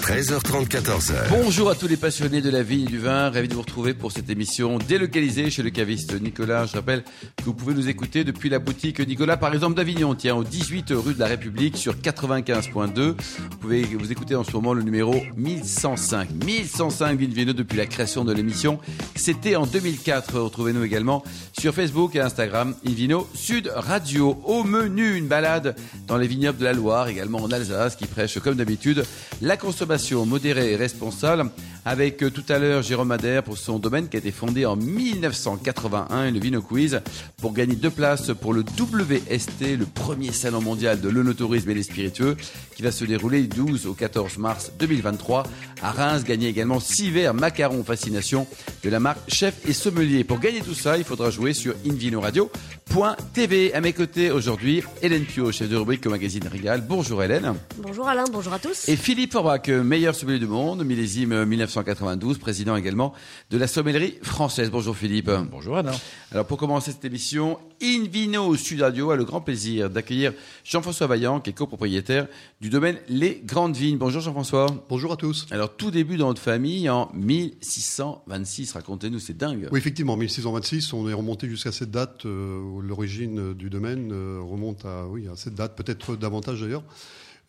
13h30, 14h. Bonjour à tous les passionnés de la vigne et du vin. Ravi de vous retrouver pour cette émission délocalisée chez le caviste Nicolas. Je rappelle que vous pouvez nous écouter depuis la boutique Nicolas, par exemple d'Avignon, tiens, au 18 rue de la République sur 95.2. Vous pouvez vous écouter en ce moment le numéro 1105. 1105 Vigne Vino depuis la création de l'émission. C'était en 2004. Retrouvez-nous également sur Facebook et Instagram Invino Sud Radio. Au menu, une balade dans les vignobles de la Loire, également en Alsace, qui prêche comme d'habitude la consommation modérée et responsable. Avec euh, tout à l'heure Jérôme Adair pour son domaine qui a été fondé en 1981 et le Vino Quiz pour gagner deux places pour le WST, le premier salon mondial de l'onotourisme et des spiritueux qui va se dérouler du 12 au 14 mars 2023 à Reims. Gagner également six verres macarons fascination de la marque Chef et Sommelier. Pour gagner tout ça, il faudra jouer sur invinoradio.tv. À mes côtés aujourd'hui, Hélène Pio, chef de rubrique au magazine Rigal. Bonjour Hélène. Bonjour Alain, bonjour à tous. Et Philippe Forbach, meilleur sommelier du monde, millésime 1992, président également de la sommellerie française. Bonjour Philippe. Bonjour Alain. Alors pour commencer cette émission, Invino Sud Radio a le grand plaisir d'accueillir Jean-François Vaillant, qui est copropriétaire du domaine Les Grandes Vignes. Bonjour Jean-François. Bonjour à tous. Alors tout début dans notre famille en 1626. Racontez-nous, c'est dingue. Oui, effectivement, 1626, on est remonté jusqu'à cette date. euh, où L'origine du domaine euh, remonte à, oui, à cette date, peut-être davantage d'ailleurs.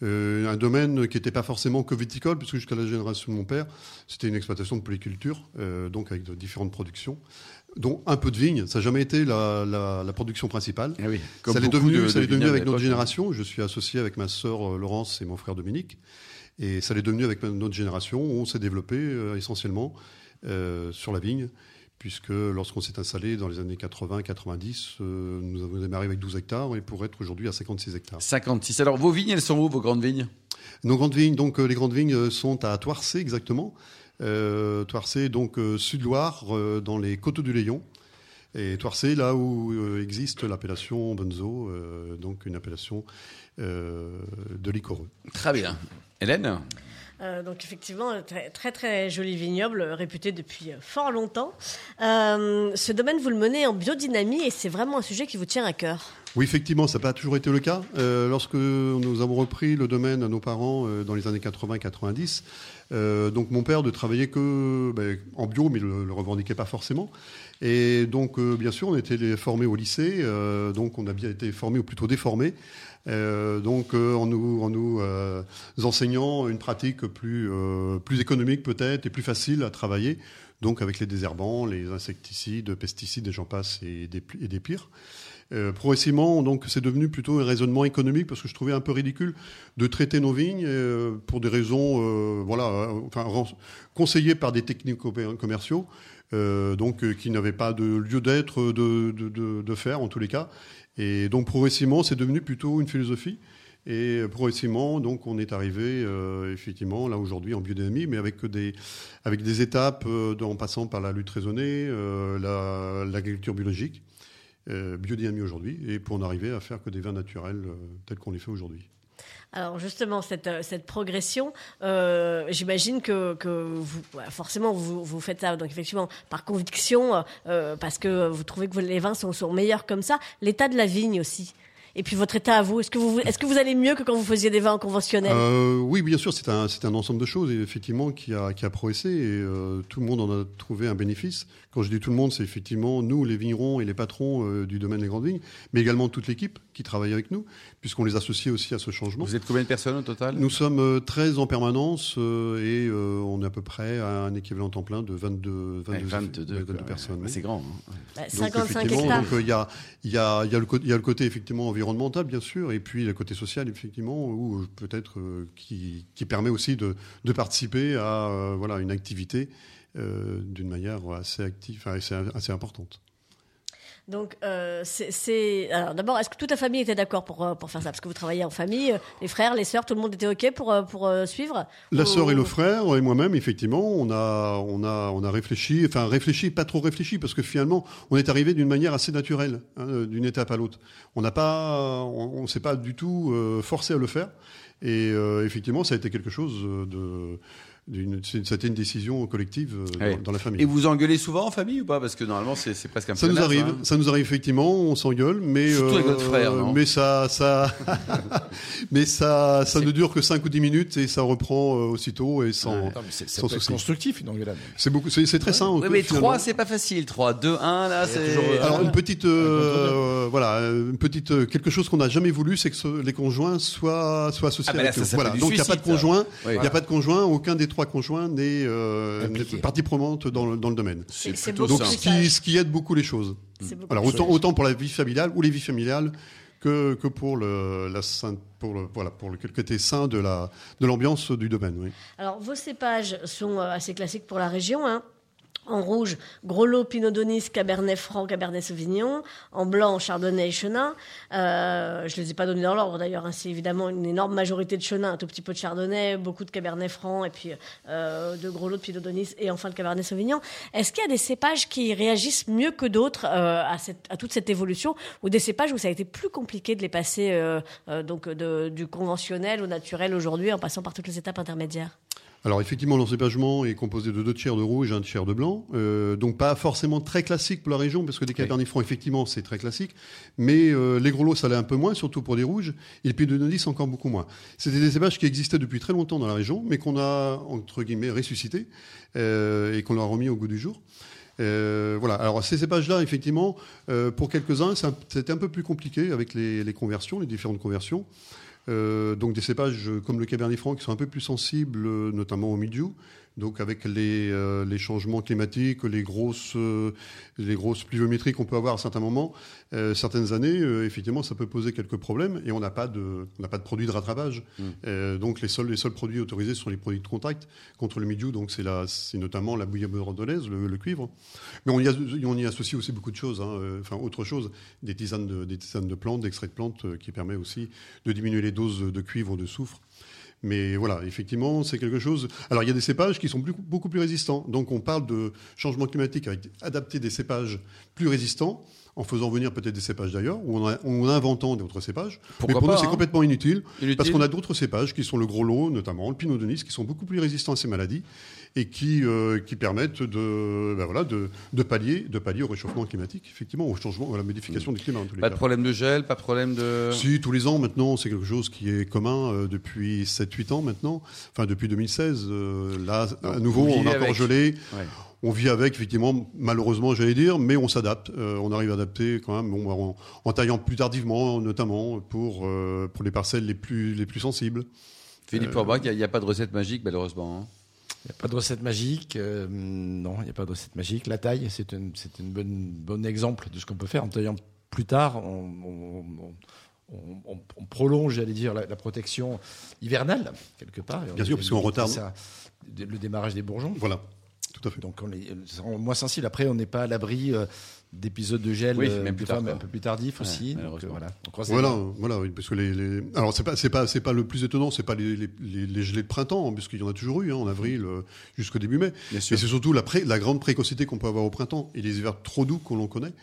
Euh, un domaine qui n'était pas forcément que viticole, puisque jusqu'à la génération de mon père, c'était une exploitation de polyculture, euh, donc avec de différentes productions, dont un peu de vigne. Ça n'a jamais été la, la- la production principale. Eh oui, ça l'est devenu, de- ça de devenu avec notre l'époque. génération. Je suis associé avec ma sœur euh, Laurence et mon frère Dominique. Et ça l'est devenu avec notre génération. On s'est développé euh, essentiellement euh, sur la vigne, puisque lorsqu'on s'est installé dans les années 80-90, euh, nous avons démarré avec 12 hectares et pour être aujourd'hui à 56 hectares. 56. Alors vos vignes, elles sont où, vos grandes vignes? Nos grandes vignes, donc euh, les grandes vignes euh, sont à Toircé exactement. Euh, Toircé, donc Sud-Loire, dans les coteaux du Léon. Et Toircé, là où existe l'appellation Bonzo, euh, donc une appellation euh, de liquoreux. Très bien. Hélène? Euh, donc effectivement, très très, très joli vignoble, euh, réputé depuis euh, fort longtemps. Ce domaine, vous le menez en biodynamie et c'est vraiment un sujet qui vous tient à cœur. Oui, effectivement, ça n'a pas toujours été le cas. Lorsque nous avons repris le domaine à nos parents dans les années 80-90, euh, donc mon père ne travaillait que ben, en bio, mais ne le, revendiquait pas forcément. Et donc, bien sûr, on était formés au lycée, donc on a bien été formés, ou plutôt déformés, donc euh, en nous, euh, enseignant une pratique plus, euh, économique peut-être et plus facile à travailler, donc avec les désherbants, les insecticides, pesticides, et j'en passe, et des, pires. Euh, progressivement, donc, c'est devenu plutôt un raisonnement économique parce que je trouvais un peu ridicule de traiter nos vignes euh, pour des raisons, euh, voilà, euh, conseillées par des techniques commer- commerciaux, euh, donc euh, qui n'avaient pas de lieu d'être de, de, de, de faire en tous les cas. Et donc progressivement, c'est devenu plutôt une philosophie. Et euh, progressivement, donc, on est arrivé euh, effectivement là aujourd'hui en biodynamie, mais avec des avec des étapes euh, en passant par la lutte raisonnée, euh, la- l'agriculture biologique euh, biodynamie aujourd'hui, et pour en arriver à faire que des vins naturels euh, tels qu'on les fait aujourd'hui. Alors justement, cette, euh, cette progression, euh, j'imagine que, vous, voilà, forcément, vous, vous faites ça, donc effectivement, par conviction, euh, parce que vous trouvez que les vins sont, sont meilleurs comme ça. L'état de la vigne aussi. Et puis votre état à vous, est-ce que vous, est-ce que vous allez mieux que quand vous faisiez des vins conventionnels Euh, oui, bien sûr, c'est un, c'est un ensemble de choses, effectivement, qui a, qui a progressé, et euh, tout le monde en a trouvé un bénéfice. Quand je dis tout le monde, c'est effectivement nous, les vignerons et les patrons euh, du domaine des grandes vignes, mais également toute l'équipe qui travaille avec nous, puisqu'on les associe aussi à ce changement. Vous êtes combien de personnes au total? Nous sommes euh, 13 en permanence euh, et euh, on est à peu près à un équivalent temps plein de 22, 22, Ouais, 22, 22 quoi, personnes. ouais. C'est grand. hein. Bah, Donc, 55 effectivement, hectares. donc, euh, il y, a, il y, a, il y, a le côté- il y a le côté effectivement environnemental, bien sûr, et puis le côté social, effectivement, où euh, peut-être euh, qui, permet aussi de, participer à euh, voilà, une activité d'une manière assez active, assez, assez importante. Donc, euh, c'est-. Alors, d'abord, est-ce que toute la famille était d'accord pour, euh, pour faire ça? Parce que vous travaillez en famille, euh, les frères, les sœurs, tout le monde était OK pour, pour euh, suivre? La Ou- sœur et le frère et moi-même, effectivement, on a, on a, on a réfléchi, enfin réfléchi, pas trop réfléchi, parce que finalement, on est arrivé d'une manière assez naturelle, hein, d'une étape à l'autre. On n'a pas, on, on s'est pas du tout euh, forcé à le faire, et euh, effectivement, ça a été quelque chose de d'une- c'est- C'était une décision collective euh, dans, Ouais. dans la famille. Et vous engueulez souvent en famille ou pas? Parce que normalement, c'est c'est presque un Ça nous arrive, hein. ça nous arrive effectivement, on s'engueule, mais euh, Surtout avec votre frère, non? mais ça, ça, mais ça, ça ne dure que 5 ou 10 minutes et ça reprend euh, aussitôt et sans. Ouais. Non, mais c'est ça Sans souci. constructif une engueulade. C'est beaucoup, c'est très sain. Oui, mais 3, c'est pas facile. 3, 2, 1, là, c'est. toujours, euh, Alors une petite, euh, voilà, euh, une petite euh, quelque chose qu'on n'a jamais voulu, c'est que ce- les conjoints soient soient associés Ah, bah là, ça Voilà. Donc il n'y a pas de conjoint, Oui. il n'y a pas de conjoint, aucun des trois conjoints n'est euh, partie prenante dans le, dans le domaine. C'est- Donc ça. ce qui, ce qui aide beaucoup les choses. Alors autant, pour la vie familiale ou les vies familiales que, que pour le la pour le voilà pour le côté sain de la de l'ambiance du domaine. Oui. Alors, vos cépages sont euh, assez classiques pour la région. hein. En rouge, Gros Lot, Pinot Donis, Cabernet Franc, Cabernet Sauvignon. En blanc, Chardonnay et Chenin. Euh, je ne les ai pas donnés dans l'ordre d'ailleurs. hein. C'est évidemment une énorme majorité de Chenin, un tout petit peu de Chardonnay, beaucoup de Cabernet Franc et puis euh, de Gros Lot, de Pinot Donis et enfin le Cabernet Sauvignon. Est-ce qu'il y a des cépages qui réagissent mieux que d'autres euh, à, toute cette évolution ou des cépages où ça a été plus compliqué de les passer donc de- du conventionnel au naturel aujourd'hui en passant par toutes les étapes intermédiaires? Alors effectivement, l'encépagement est composé de deux tiers de rouge et un tiers de blanc, Euh, donc pas forcément très classique pour la région, parce que des Cabernet Franc, effectivement, c'est très classique, mais euh, les gros lots, ça l'est un peu moins, surtout pour des rouges, et le Pinot Donis, encore beaucoup moins. C'était des cépages qui existaient depuis très longtemps dans la région, mais qu'on a, entre guillemets, ressuscité, euh, et qu'on leur a remis au goût du jour. Euh, voilà. Alors ces cépages-là, effectivement, euh, pour quelques-uns, c'était un peu plus compliqué avec les, les conversions, les différentes conversions. Euh, donc des cépages euh, comme le Cabernet Franc qui sont un peu plus sensibles, euh, notamment au milieu. Donc avec les, euh, les changements climatiques, les grosses, euh, les grosses pluviométries qu'on peut avoir à certains moments, euh, certaines années, euh, effectivement, ça peut poser quelques problèmes et on n'a pas de, on n'a pas de produit de rattrapage. Euh, donc les seuls, les seuls produits autorisés sont les produits de contact contre le milieu. Donc c'est la, c'est notamment la bouillie bordelaise, le, le cuivre. Mais on y, a- on y associe aussi beaucoup de choses, hein, enfin autre chose, des tisanes de, des tisanes de plantes, d'extraits de plantes, qui permet aussi de diminuer les doses de cuivre, de soufre. Mais voilà, effectivement, c'est quelque chose. Alors, il y a des cépages qui sont beaucoup plus résistants. Donc, on parle de changement climatique avec adapter des cépages plus résistants en faisant venir peut-être des cépages d'ailleurs ou en, inventant d'autres cépages. Pourquoi Mais pour pas, nous, c'est hein. complètement inutile, Inutile. parce qu'on a d'autres cépages qui sont le gros lot, notamment le pinot de Nice, qui sont beaucoup plus résistants à ces maladies et qui, euh, qui permettent de, ben voilà, de, de, pallier, de pallier au réchauffement climatique, effectivement, au changement, à la modification du climat en tous les Pas cas. de problème de gel, pas de problème de. Si, tous les ans maintenant, c'est quelque chose qui est commun euh, depuis 7-8 ans maintenant, enfin depuis 2016. euh, là, à nouveau, on a encore avec. gelé. Ouais. On vit avec, effectivement, malheureusement, j'allais dire, mais on s'adapte. Euh, on arrive à adapter quand même, bon, en, en taillant plus tardivement, notamment pour, euh, pour les parcelles les plus, les plus sensibles. Philippe Forbach, il n'y a, pas de recette magique, malheureusement. hein? Il n'y a pas de recette magique. euh, non, il n'y a pas de recette magique. La taille, c'est un c'est une bonne, bon exemple de ce qu'on peut faire. En taillant plus tard, on, on- on- on- on- on prolonge, j'allais dire, la, la protection hivernale, quelque part. Bien sûr, parce qu'on retarde. ça, le démarrage des bourgeons. Voilà, tout à fait. Donc on est rend moins sensible. Après, on n'est pas à l'abri euh, d'épisodes de gel, Oui, euh, même plus fois, tard, quoi. un peu plus tardifs Ouais, aussi. Donc, euh, voilà. On Voilà, doigts. voilà, oui, parce que les, les- alors c'est pas c'est pas c'est pas le plus étonnant, c'est pas les, les, les- les gelées de printemps, hein, puisqu'il y en a toujours eu hein, en avril euh, jusqu'au début mai. Mais c'est surtout la, pré- la grande précocité qu'on peut avoir au printemps et les hivers trop doux qu'on l'on connaît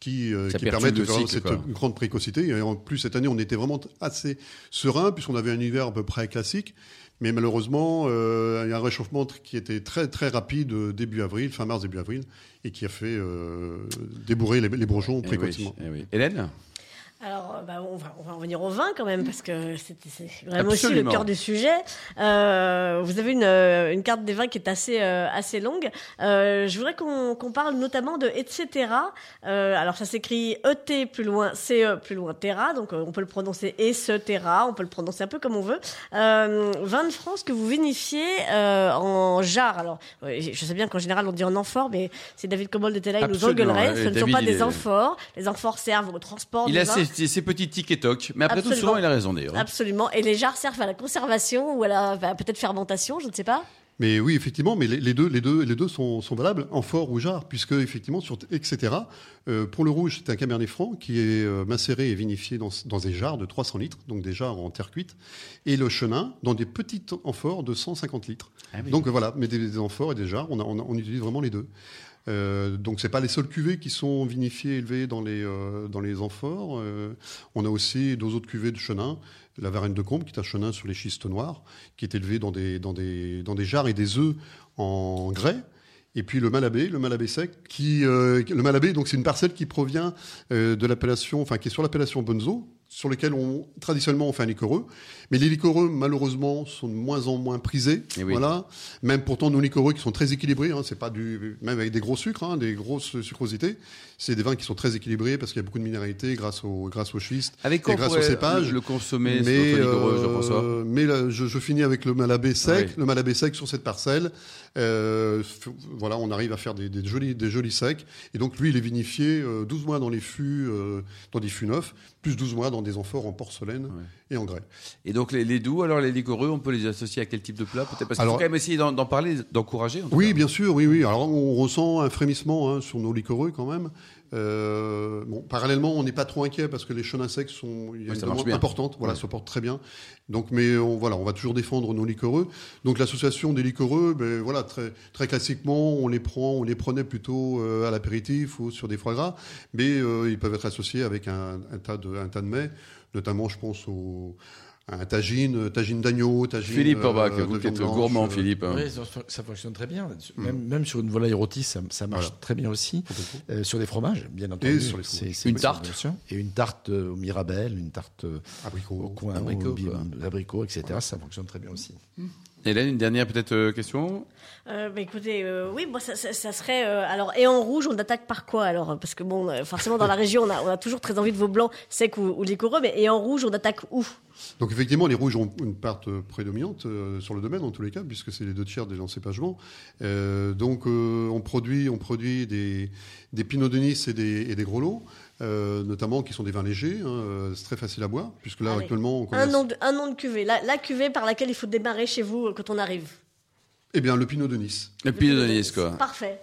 qui, euh, qui permettent de faire cycle, cette quoi. grande précocité. Et en plus cette année, on était vraiment assez serein puisqu'on avait un hiver à peu près classique. Mais malheureusement, euh, il y a un réchauffement qui était très très rapide euh, début avril, fin mars début avril, et qui a fait euh, débourrer les, les bourgeons Eh précocement. oui, eh oui. Hélène? Alors, euh, bah, on, va, on va en venir au vin quand même, parce que c'est vraiment aussi le cœur du sujet. Euh, vous avez une, euh, une carte des vins qui est assez, euh, assez longue. Euh, je voudrais qu'on qu'on parle notamment de etc. Euh, alors, ça s'écrit ET plus loin, CE plus loin Terra, donc on peut le prononcer et ce Terra, on peut le prononcer un peu comme on veut. Euh, vin de France que vous vinifiez euh, en jarre. Alors, je sais bien qu'en général on dit en amphore, mais si David Cobold était là, il nous engueulerait. Ce ne sont pas des amphores. Les amphores servent au transport Il du vin. Ses petits tics et tocs, mais après tout, souvent, il a raison d'ailleurs. hein. Absolument. Et les jarres servent à la conservation ou à la bah, peut-être fermentation, je ne sais pas. Mais oui, effectivement, mais les, deux, les deux, les deux sont, sont valables en fort ou jarre, puisque effectivement sur etc. euh, pour le rouge, c'est un cabernet franc qui est euh, macéré et vinifié dans, dans des jarres de 300 litres, donc des jarres en terre cuite, et le chenin dans des petites amphores de 150 litres. Ah oui. Donc voilà, mais des, des amphores et des jarres, on, a- on, a- on utilise vraiment les deux. Euh, donc c'est pas les seuls cuvées qui sont vinifiées et élevées dans les euh, dans les amphores. Euh, on a aussi deux autres cuvées de chenin, la Varenne de Combe qui est un chenin sur les schistes noirs, qui est élevé dans des dans des dans des jarres et des œufs en grès. Et puis le Malabé, le Malabé sec, qui euh, le Malabé, donc c'est une parcelle qui provient de l'appellation, enfin qui est sur l'appellation Bonzo, sur lequel on traditionnellement on fait un liquoreux. Mais les liquoreux, malheureusement, sont de moins en moins prisés. Eh oui. Voilà. Même pourtant nos liquoreux qui sont très équilibrés, hein, c'est pas du même avec des gros sucres, hein, des grosses sucrosités. C'est des vins qui sont très équilibrés parce qu'il y a beaucoup de minéralité grâce au grâce au schiste Avec et grâce au cépage. le, consommer Mais, liquoreux, euh, Jean-François mais là, je, je finis avec le malabé sec. Oui. Le malabé sec sur cette parcelle, euh, voilà, on arrive à faire des, des jolis, des jolis secs. Et donc lui, il est vinifié euh, 12 mois dans les fûts, euh, dans des fûts neufs, plus 12 mois dans des amphores en porcelaine et en grès. Et donc les, les doux, alors les liquoreux, on peut les associer à quel type de plat Peut-être? Parce qu'il faut quand même essayer d'en parler, d'encourager. en Oui, cas. bien sûr, oui, oui. Alors on ressent un frémissement hein, sur nos liquoreux quand même. Euh, bon, parallèlement, on n'est pas trop inquiet parce que les chenins secs sont il y a Oui, une demande importante, voilà, Ouais. se portent très bien. Donc, mais on, voilà, on va toujours défendre nos liquoreux. Donc l'association des liquoreux, ben voilà, très très classiquement, on les prend, on les prenait plutôt euh, à l'apéritif ou sur des foie gras, mais euh, ils peuvent être associés avec un, un tas de un tas de mets, notamment, je pense au un tagine, tagine d'agneau, tagine Philippe euh, Orbach, de vous qui êtes gourmand, euh, Philippe. hein. Oui, ça, ça fonctionne très bien. Même, même sur une volaille rôtie, ça, ça marche Voilà. très bien aussi. Euh, sur des fromages, bien entendu. sur les C'est- fromages. c'est Une une tarte. bien sûr. Et une tarte euh, au mirabelle, une tarte euh, Abricot. au coin, abricot, etc. Ça fonctionne très bien aussi. Hélène, une dernière peut-être euh, question? Euh, bah, écoutez, euh, oui, moi ça, ça- ça serait euh, alors et en rouge, on attaque par quoi alors? Parce que bon, euh, forcément dans la région, on a, on a toujours très envie de vos blancs secs ou, ou liquoreux, mais et en rouge, on attaque où? Donc effectivement, les rouges ont une part prédominante euh, sur le domaine en tous les cas, puisque c'est les deux tiers des encépagements. Euh, donc euh, on produit, on produit des, des pinots de Nice et des, et des gros lots, euh, notamment qui sont des vins légers. hein, euh, c'est très facile à boire, puisque là Allez. actuellement on un commence. nom, de, un nom de cuvée, la, la cuvée par laquelle il faut démarrer chez vous euh, quand on arrive. Eh bien, le pinot de Nice. Le Pinot de Nice, quoi. Parfait.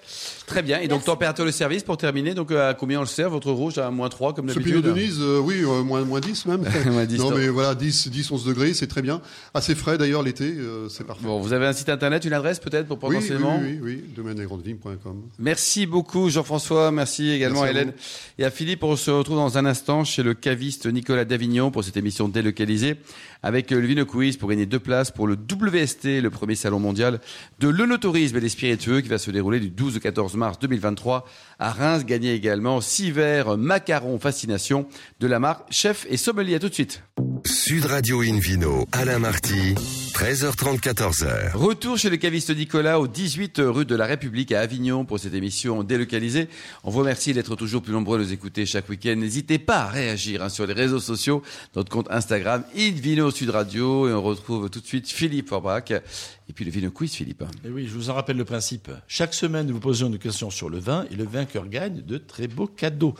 Très bien. Et donc, Merci. température de service pour terminer. Donc, euh, à combien on le sert Votre rouge? À moins 3 comme Ce pinot d'habitude de Nice, euh, oui, euh, moins, moins 10 même. Moins 10, non, mais voilà, 10, 10, 11 degrés, c'est très bien. Assez frais d'ailleurs l'été, euh, c'est parfait. Bon, vous avez un site internet, une adresse peut-être pour oui, oui, potentiellement oui, oui, oui, domaine-et-grande-vigne.com. Merci beaucoup Jean-François, merci également Merci à Hélène et à Philippe. On se retrouve dans un instant chez le caviste Nicolas Davignon pour cette émission délocalisée avec le Vino Quiz pour gagner deux places pour le WST, le premier salon mondial de l'œnotourisme et des spiritueux qui va se dérouler du 12 au 14 mars 2023 à Reims. Gagnez également six verres macarons fascination de la marque Chef et Sommelier. À tout de suite. Sud Radio Invino, Alain Marty, 13h30, 14h. Retour chez le caviste Nicolas au 18 rue de la République à Avignon pour cette émission délocalisée. On vous remercie d'être toujours plus nombreux à nous écouter chaque week-end. N'hésitez pas à réagir hein, sur les réseaux sociaux, notre compte Instagram Invino Sud Radio et on retrouve tout de suite Philippe Forbach et puis le Vino Quiz Philippe. Et oui, je vous en rappelle le principe. Chaque semaine, nous vous posons une question sur le vin et le vainqueur gagne de très beaux cadeaux.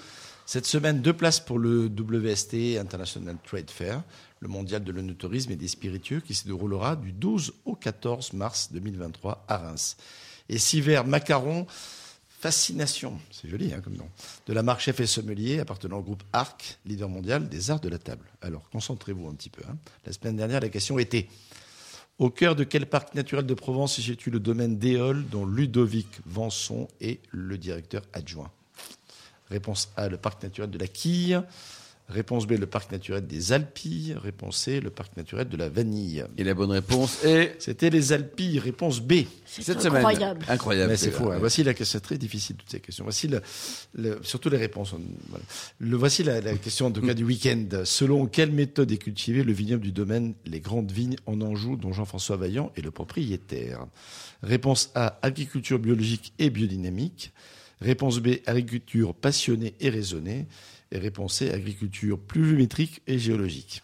Cette semaine, deux places pour le WST International Trade Fair, le mondial de l'œnotourisme et des spiritueux qui se déroulera du 12 au 14 mars 2023 à Reims. Et six verres macarons Fascination, c'est joli hein, comme nom, de la marque Chef et Sommelier appartenant au groupe ARC, leader mondial des arts de la table. Alors, concentrez-vous un petit peu. hein. La semaine dernière, la question était au cœur de quel parc naturel de Provence se situe le domaine d'Éole dont Ludovic Vanson est le directeur adjoint? Réponse A, le parc naturel de la Quille. Réponse B, le parc naturel des Alpilles. Réponse C, le parc naturel de la Vanille. Et la bonne réponse est C'était les Alpilles, réponse B. C'est cette semaine. incroyable. Incroyable. Mais c'est faux. hein. Voici la question, c'est très difficile toutes ces questions. Voici le, le- surtout les réponses. Voilà. Le, voici la, la question en tout cas du week-end. Selon quelle méthode est cultivé le vignoble du domaine Les Grandes Vignes en Anjou, dont Jean-François Vaillant est le propriétaire? Réponse A agriculture biologique et biodynamique. Réponse B agriculture passionnée et raisonnée. Et réponse C agriculture pluviométrique et géologique.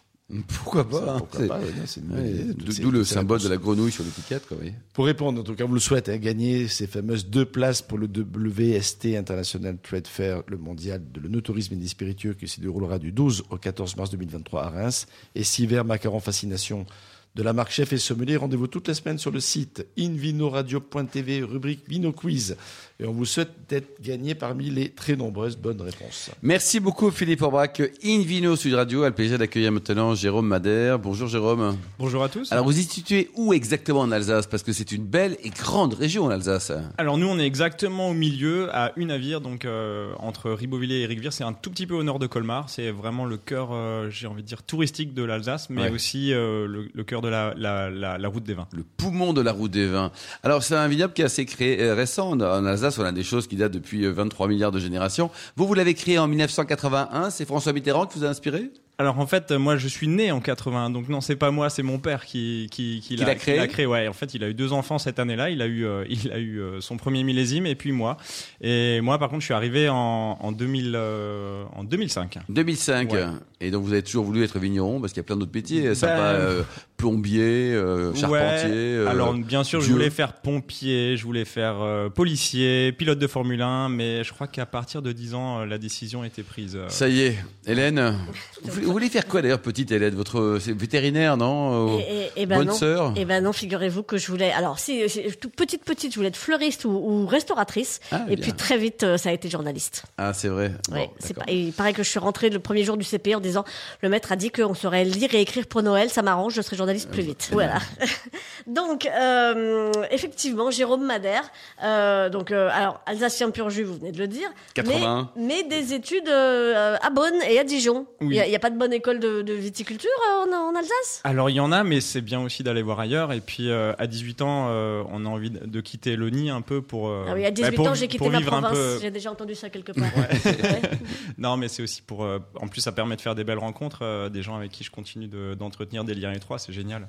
Pourquoi pas hein. pas, ouais. D'où le symbole de la grenouille sur l'étiquette. quoi, oui. Pour répondre, en tout cas, vous le souhaitez, hein, gagner ces fameuses deux places pour le WST International Trade Fair, le mondial de l'œnotourisme et des spiritueux, qui se déroulera du 12 au 14 mars 2023 à Reims, et six verres macarons fascination de la marque Chef et Sommelier. Rendez-vous toutes les semaines sur le site invinoradio.tv, rubrique Vino Quiz. Et on vous souhaite d'être gagné parmi les très nombreuses bonnes réponses. Merci beaucoup Philippe Aubrac. Invino Sud Radio a le plaisir d'accueillir maintenant Jérôme Madère. Bonjour Jérôme. Bonjour à tous. Alors vous y situez où exactement en Alsace? Parce que c'est une belle et grande région en Alsace. Alors nous on est exactement au milieu, à une navire, donc euh, entre Ribeauvillé et Rigvire. C'est un tout petit peu au nord de Colmar. C'est vraiment le cœur, euh, j'ai envie de dire, touristique de l'Alsace, mais Ouais. aussi euh, le, le cœur de la, la, la, la route des vins. Le poumon de la route des vins. Alors c'est un vignoble qui est assez créé, euh, récent. En Alsace, on a des choses qui datent depuis euh, 23 milliards de générations. Vous, vous l'avez créé en 1981. C'est François Mitterrand qui vous a inspiré? Alors en fait, euh, moi je suis né en 81, donc non, c'est pas moi, c'est mon père qui qui, qui, Qui l'a créé? créé. Ouais, en fait, il a eu deux enfants cette année-là. Il a eu euh, il a eu euh, son premier millésime et puis moi. Et moi, par contre, je suis arrivé en en 2000 euh, en 2005. 2005. Ouais. Et donc vous avez toujours voulu être vigneron parce qu'il y a plein d'autres métiers Ben. Plombier, euh, charpentier. Ouais. euh, Alors bien sûr, je voulais faire pompier, je voulais faire euh, policier, pilote de Formule 1, mais je crois qu'à partir de 10 ans, euh, la décision était prise. euh. Ça y est, Hélène. Vous, voulez- vous voulez faire quoi d'ailleurs, petite Hélène Votre c'est vétérinaire, non Et, et- et ben Bonne non. sœur. Et ben non, figurez-vous que je voulais. Alors, si, toute petite petite, je voulais être fleuriste ou, ou restauratrice. Ah, et bien. puis très vite, euh, ça a été journaliste. Ah, c'est vrai. Bon, Ouais, c'est pas, et il paraît que je suis rentrée le premier jour du CP en disant le maître a dit qu'on saurait lire et écrire pour Noël, ça m'arrange, je serai journaliste plus vite. Voilà. donc, euh, effectivement, Jérôme Madère, euh, donc, euh, alors, Alsacien pur jus, vous venez de le dire. 80. Mais, mais des études à Bonn et à Dijon. Il Oui. n'y a, pas de bonne école de, de viticulture en, en Alsace? Alors il y en a, mais c'est bien aussi d'aller voir ailleurs. Et puis à 18 ans, on a envie de, de quitter le nid un peu pour. Ah oui, à bah, 18 pour- ans, j'ai quitté ma province. peu- J'ai déjà entendu ça quelque part. Ouais. Non, mais c'est aussi pour. en plus, ça permet de faire des belles rencontres, des gens avec qui je continue de- d'entretenir des liens étroits. C'est génial.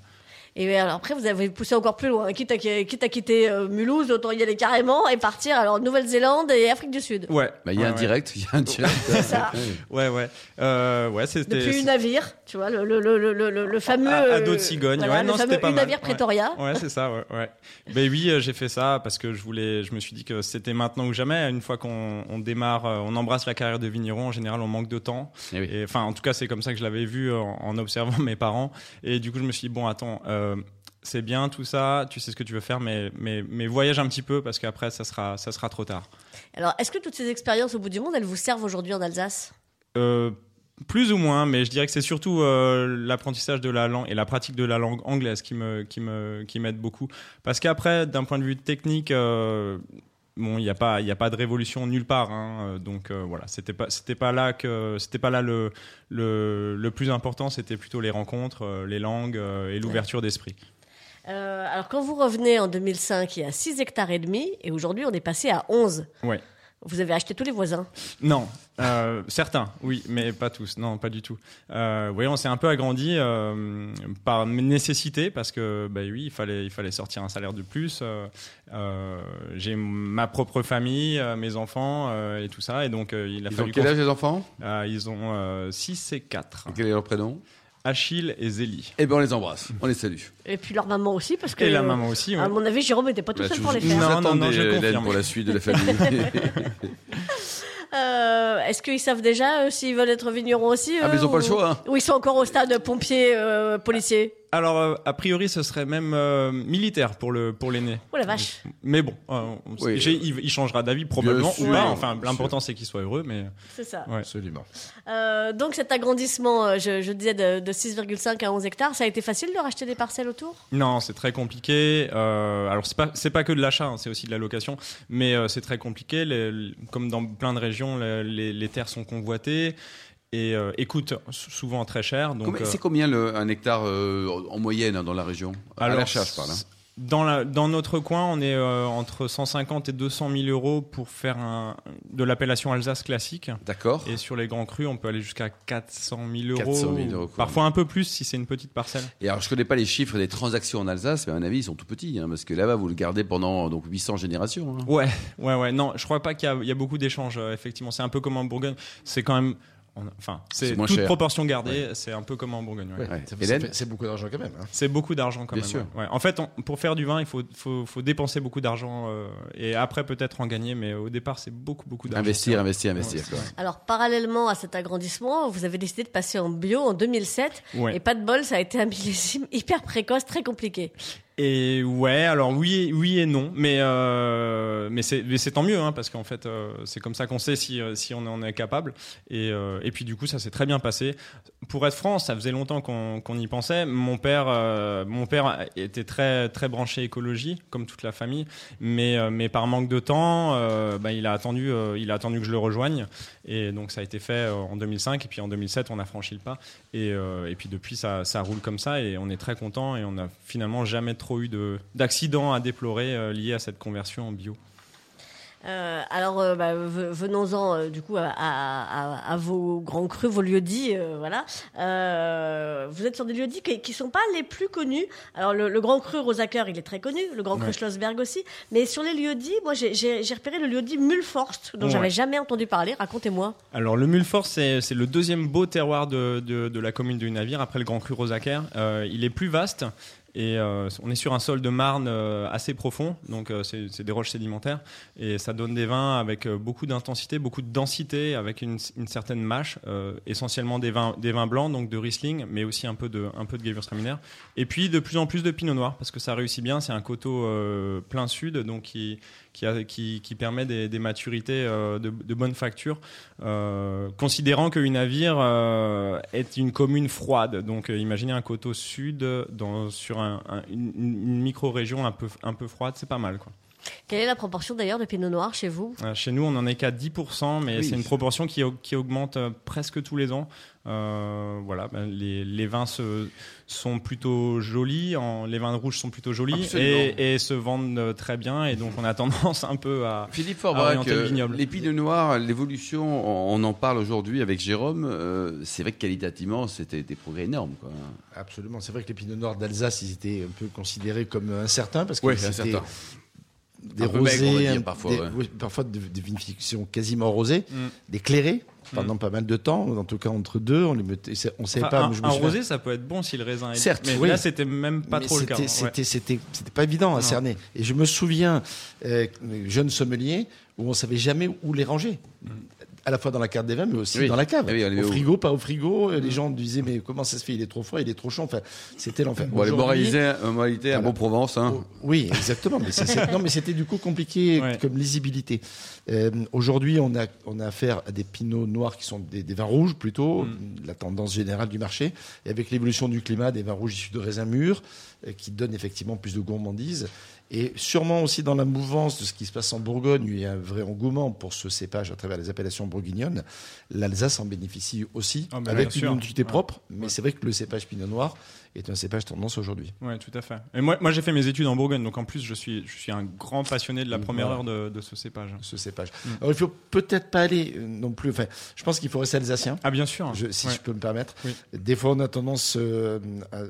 Et alors après, vous avez poussé encore plus loin. Quitte à, quitte à quitter euh, Mulhouse, autant y aller carrément et partir alors Nouvelle-Zélande et Afrique du Sud. Ouais. Bah, il y a ouais, un ouais. direct, il y a un direct. C'est ça. Ouais, ouais. Euh, ouais, c'était. Depuis une navire, tu vois, le, le, le, le, le, le fameux. À- à dos de euh, cigogne. voilà, Ouais, le non, fameux c'était pas une navire. Pretoria. Ouais, c'est ça, ouais, ouais. Ben oui, euh, j'ai fait ça parce que je voulais, je me suis dit que c'était maintenant ou jamais. Une fois qu'on on démarre, euh, on embrasse la carrière de vigneron, en général, on manque de temps. Eh oui. Et enfin, en tout cas, c'est comme ça que je l'avais vu en, en observant mes parents. Et du coup, je me suis dit, bon, attends, euh, c'est bien tout ça, tu sais ce que tu veux faire, mais, mais, mais voyage un petit peu parce qu'après, ça sera, ça sera trop tard. Alors, est-ce que toutes ces expériences au bout du monde, elles vous servent aujourd'hui en Alsace? Euh, plus ou moins, mais je dirais que c'est surtout euh, l'apprentissage de la langue et la pratique de la langue anglaise qui me qui me qui m'aide beaucoup. Parce qu'après, d'un point de vue technique, euh, bon, il n'y a pas il a pas de révolution nulle part. hein, euh, donc euh, voilà, c'était pas c'était pas là que c'était pas là le le le plus important. C'était plutôt les rencontres, euh, les langues et l'ouverture d'esprit. Euh, Alors, quand vous revenez en 2005, il y a 6 hectares et demi, et aujourd'hui, on est passé à 11. Ouais. Vous avez acheté tous les voisins. Non, euh, certains, oui, mais pas tous. Non, pas du tout. Euh, oui, on s'est un peu agrandi euh, par nécessité parce que, bah oui, il fallait, il fallait sortir un salaire de plus. Euh, J'ai ma propre famille, mes enfants et tout ça, et donc euh, il a Ils ont fallu. quel qu'on- âge les enfants? Euh, Ils ont 6 et 4. Quel est leur prénom? Achille et Zélie. Eh ben on les embrasse, on les salue. Et puis leur maman aussi, parce que. Et la maman aussi. ouais. À mon avis, Jérôme n'était pas tout Bah, seul pour les faire. Non, non, non, je Hélène, confirme. pour la suite de la famille. Euh, Est-ce qu'ils savent déjà euh, s'ils veulent être vignerons aussi Ah, mais ils ont pas le choix, hein. Ou ils sont encore au stade pompier, euh, policier? Alors, euh, a priori, ce serait même euh, militaire pour le pour l'aîné. Oh la vache Mais bon, euh, on- Oui. j'ai- il, il changera d'avis probablement ou pas. Enfin, sûr. l'important c'est qu'il soit heureux, mais. C'est ça. Ouais. Absolument. Euh, donc cet agrandissement, euh, je, je disais de, de 6,5 à 11 hectares, ça a été facile de racheter des parcelles autour? Non, c'est très compliqué. Euh, alors c'est pas c'est pas que de l'achat, hein, c'est aussi de la location, mais euh, c'est très compliqué. Les- les- comme dans plein de régions, les, les- les terres sont convoitées et, euh, et sou- souvent très cher. Donc euh, C'est combien le, un hectare euh, en moyenne hein, dans la région? À alors, l'achat, je parle. hein. Dans, la, dans notre coin, on est euh, entre 150 et 200 000 euros pour faire un, de l'appellation Alsace classique. D'accord. Et sur les grands crus, on peut aller jusqu'à 400 000 euros. 400 000 euros. Parfois un peu plus si c'est une petite parcelle. Et alors, je connais pas les chiffres des transactions en Alsace, mais à mon avis, ils sont tout petits, hein, parce que là-bas, vous le gardez pendant donc 800 générations. hein. Ouais, ouais, ouais. Non, je crois pas qu'il y, y a beaucoup d'échanges. euh, effectivement, c'est un peu comme en Bourgogne. C'est quand même Enfin, C'est toute cher. proportion gardée. C'est un peu comme en Bourgogne. ouais. Ouais, C'est beaucoup d'argent quand même. hein. C'est beaucoup d'argent quand Bien même. sûr. ouais. Ouais. En fait, on- pour faire du vin, il faut, faut, faut dépenser beaucoup d'argent euh, et après peut-être en gagner, mais au départ, c'est beaucoup, beaucoup d'argent. Investir, investir, investir. Ouais, quoi. Alors, parallèlement à cet agrandissement, vous avez décidé de passer en bio en 2007. Ouais. Et pas de bol, ça a été un millésime hyper précoce, très compliqué. Et ouais, alors oui, et- non, mais euh, mais c'est tant mieux, hein, parce qu'en fait euh, c'est comme ça qu'on sait si euh, on en est capable. Et puis du coup ça s'est très bien passé. Pour être franc, ça faisait longtemps qu'on y pensait. Mon père était très branché écologie, comme toute la famille, mais par manque de temps, bah, il a attendu que je le rejoigne. Et donc ça a été fait en 2005 et puis en 2007 on a franchi le pas. Et puis depuis ça ça roule comme ça et on est très content et on a finalement jamais trop eu de d'accidents à déplorer euh, liés à cette conversion en bio. Euh, alors, euh, bah, ve- venons-en euh, du coup à, à- à- à vos grands crus, vos lieux-dits. voilà. Vous êtes sur des lieux-dits qui, qui sont pas les plus connus. Alors, le, le grand cru Rosacker, il est très connu. Le grand cru Ouais. Schlossberg aussi. Mais sur les lieux-dits, moi, j'ai- repéré le lieu-dit Mulforst, dont Ouais. j'avais jamais entendu parler. Racontez-moi. Alors le Mulfort, c'est le deuxième beau terroir de, de, de la commune du Navire après le Grand Cru Rosacer. Euh, il est plus vaste et euh, on est sur un sol de marne euh, assez profond, donc euh, c'est des roches sédimentaires et ça donne des vins avec beaucoup d'intensité, beaucoup de densité, avec une, une certaine mâche, essentiellement des vins, blancs, donc de Riesling, mais aussi un peu de, un peu de Gewürztraminer. Et puis de plus en plus de Pinot Noir parce que ça réussit bien. C'est un coteau plein sud, donc qui qui, qui, permet des, maturités de, bonne facture, considérant que Navire euh, est une commune froide. Donc imaginez un coteau sud sur un- un- une, une micro-région un peu, un peu froide, c'est pas mal. Quoi. Quelle est la proportion d'ailleurs de Pinot Noir chez vous? Euh, chez nous, on en est qu'à 10%, mais Oui. c'est une proportion qui, au- qui augmente euh, presque tous les ans. Euh, voilà, ben, les, les vins se, sont plutôt jolis, en, les vins rouges sont plutôt jolis et, et se vendent très bien. Et donc, on a tendance un peu à, Philippe à Forbach, orienter le vignoble. les pinots noirs, l'évolution, on, on en parle aujourd'hui avec Jérôme. euh, c'est vrai que qualitativement, c'était des progrès énormes. Quoi. Absolument. C'est vrai que les Pinots Noirs d'Alsace, ils étaient un peu considérés comme incertains parce que Ouais, c'est c'était certain. Des maigre, rosés, parfois, des, ouais. oui, parfois de, de vinification quasiment rosée, Mm. des clairés pendant pas mal de temps, en tout cas entre deux, on les mettait, c'est- on savait Enfin, pas. un, moi, je me un souviens- rosé, ça peut être bon si le raisin est Certes, mais oui. là c'était même pas Mais trop le cas. c'était- ouais. C'était, c'était, c'était pas évident à Non. cerner. Et je me souviens, euh, jeune sommelier, où on savait jamais où les ranger. À la fois dans la carte des vins, mais aussi Oui. dans la cave. Oui, au frigo, pas au frigo. Les gens disaient, mais comment ça se fait Il est trop froid, il est trop chaud. Enfin, c'était l'enfer. Bon, les moralités, euh, moralités à Voilà. bon Provence. Hein. Oh, Oui, exactement. Mais non, mais c'était du coup compliqué Ouais. comme lisibilité. Euh, Aujourd'hui, on a, on a affaire à des pinots noirs qui sont des, des vins rouges plutôt, la tendance générale du marché. Et avec l'évolution du climat, des vins rouges issus de raisins mûrs euh, qui donnent effectivement plus de gourmandise. Et sûrement aussi dans la mouvance de ce qui se passe en Bourgogne, où il y a un vrai engouement pour ce cépage à travers les appellations bourguignonnes. L'Alsace en bénéficie aussi, Ah, avec une identité Ouais. propre. Mais Ouais. c'est vrai que le cépage pinot noir est un cépage tendance aujourd'hui. Ouais, tout à fait. Et moi, moi j'ai fait mes études en Bourgogne, donc en plus je suis, je suis un grand passionné de la première heure de, de ce cépage. ce cépage. Mm. Alors, il faut peut-être pas aller euh, non plus. Enfin, je pense qu'il faut rester alsacien. Ah bien sûr. Je- si Ouais. je peux me permettre. Oui. Des fois, on a tendance, euh, à-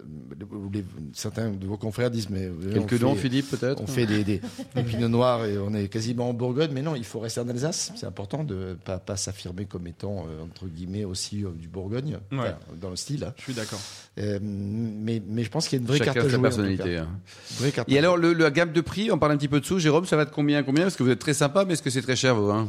les- certains de vos confrères disent, mais savez, Quelques fait- Philippe, peut-être On fait des, des, des pinots noirs et on est quasiment en Bourgogne, mais non, il faut rester en Alsace. C'est important de pas, pas s'affirmer comme étant euh, entre guillemets aussi euh, du Bourgogne Ouais. enfin, dans le style. hein. Je suis d'accord. Euh, mais, mais je pense qu'il y a une vraie Chacun carte à jouer. en tout personnalité. cas. hein. Vraie carte Et à alors, le, la gamme de prix, on parle un petit peu dessous. Jérôme, ça va de combien à combien? Parce que vous êtes très sympa, mais est-ce que c'est très cher, vous hein?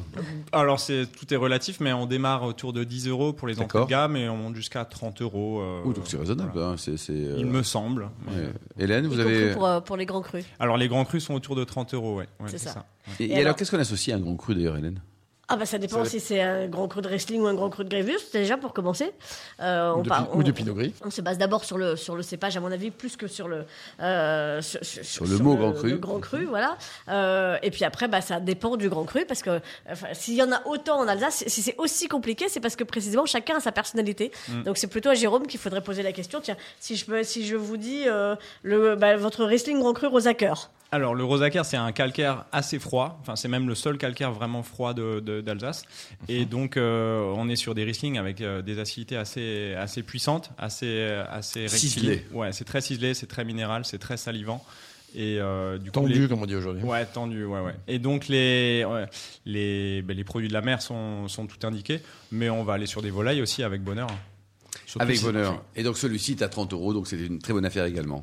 Alors c'est tout est relatif, mais on démarre autour de 10 euros pour les entrées de gamme et on monte jusqu'à 30 euros. euh, Ouh, donc c'est raisonnable. voilà. hein, c'est- c'est, euh, Il me semble. ouais. Hélène, vous compris avez. pour, euh, pour les grands crus. Alors les grands crus sont autour de 30 euros, ouais. Ouais, C'est ça. Et, Et et alors, alors qu'est-ce qu'on associe à un grand cru d'ailleurs, Hélène? Ah bah ça dépend Ça si c'est un grand cru de Riesling ou un grand cru de Grevus, déjà pour commencer. Euh, Ou on de, part- pi- on- ou de pinot gris. On se base d'abord sur le, sur le cépage, à mon avis, plus que sur le, euh, sur, Sur le mot grand cru. le grand cru, voilà. Euh, et puis après, bah, ça dépend du grand cru, parce que enfin, s'il y en a autant en Alsace, si c'est aussi compliqué, c'est parce que précisément chacun a sa personnalité. Mm. Donc c'est plutôt à Jérôme qu'il faudrait poser la question. Tiens, si je, peux- si je vous dis euh, le, bah, votre Riesling grand cru Rosacker. Alors le Rosacer c'est un calcaire assez froid, enfin c'est même le seul calcaire vraiment froid de- de- d'Alsace. Et donc euh, on est sur des Riesling avec euh, des acidités assez assez puissantes, assez assez. Ciselées. Ouais, c'est très ciselé, c'est très minéral, c'est très salivant. Et euh, du coup, Tendu, les- comme on dit aujourd'hui. Ouais, tendu, ouais, ouais. Et donc les ouais, les ben, les produits de la mer sont sont tout indiqués, mais on va aller sur des volailles aussi avec bonheur. Surtout Avec bonheur. Et donc celui-ci est à 30 euros, donc c'est une très bonne affaire également.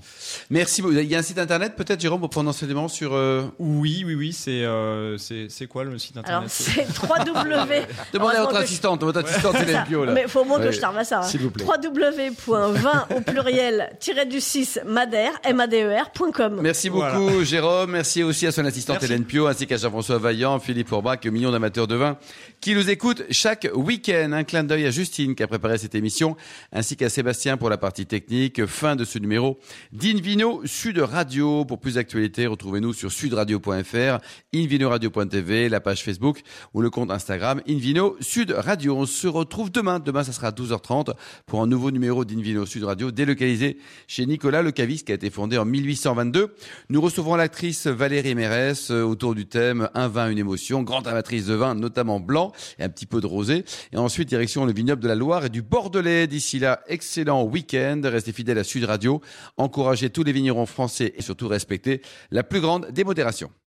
Merci. beaucoup. Il y a un site internet peut-être, Jérôme, pour prendre enseignement sur. euh, Oui, oui, oui. C'est euh, c'est c'est quoi le site Alors, internet c'est 3W. Demandez à votre que je- assistante, votre assistante Hélène Pio, là. Mais faut au moins que Ouais. je t'arrive à ça. hein. S'il vous plaît. www.20 au pluriel tiré du 6 madère m a d e. Merci beaucoup, Voilà. Jérôme. Merci aussi à son assistante Merci. Hélène Pio, ainsi qu'à Jean-François Vaillant, Philippe Orbach, millions d'amateurs de vin qui nous écoutent chaque week-end. Un clin d'œil à Justine qui a préparé cette émission, ainsi qu'à Sébastien pour la partie technique. Fin de ce numéro d'Invino Sud Radio. Pour plus d'actualités, retrouvez-nous sur sudradio.fr, invinoradio.tv, la page Facebook ou le compte Instagram Invino Sud Radio. On se retrouve demain. Demain, ça sera à 12h30 pour un nouveau numéro d'Invino Sud Radio, délocalisé chez Nicolas Le Caviste, qui a été fondé en 1822. Nous recevrons l'actrice Valérie Mérès euh, autour du thème Un vin, une émotion, grande amatrice de vin, notamment blanc et un petit peu de rosé. Et ensuite, direction le vignoble de la Loire et du Bordelais. D'ici là, excellent week-end. Restez fidèles à Sud Radio. Encouragez tous les vignerons français et surtout respectez la plus grande démodération.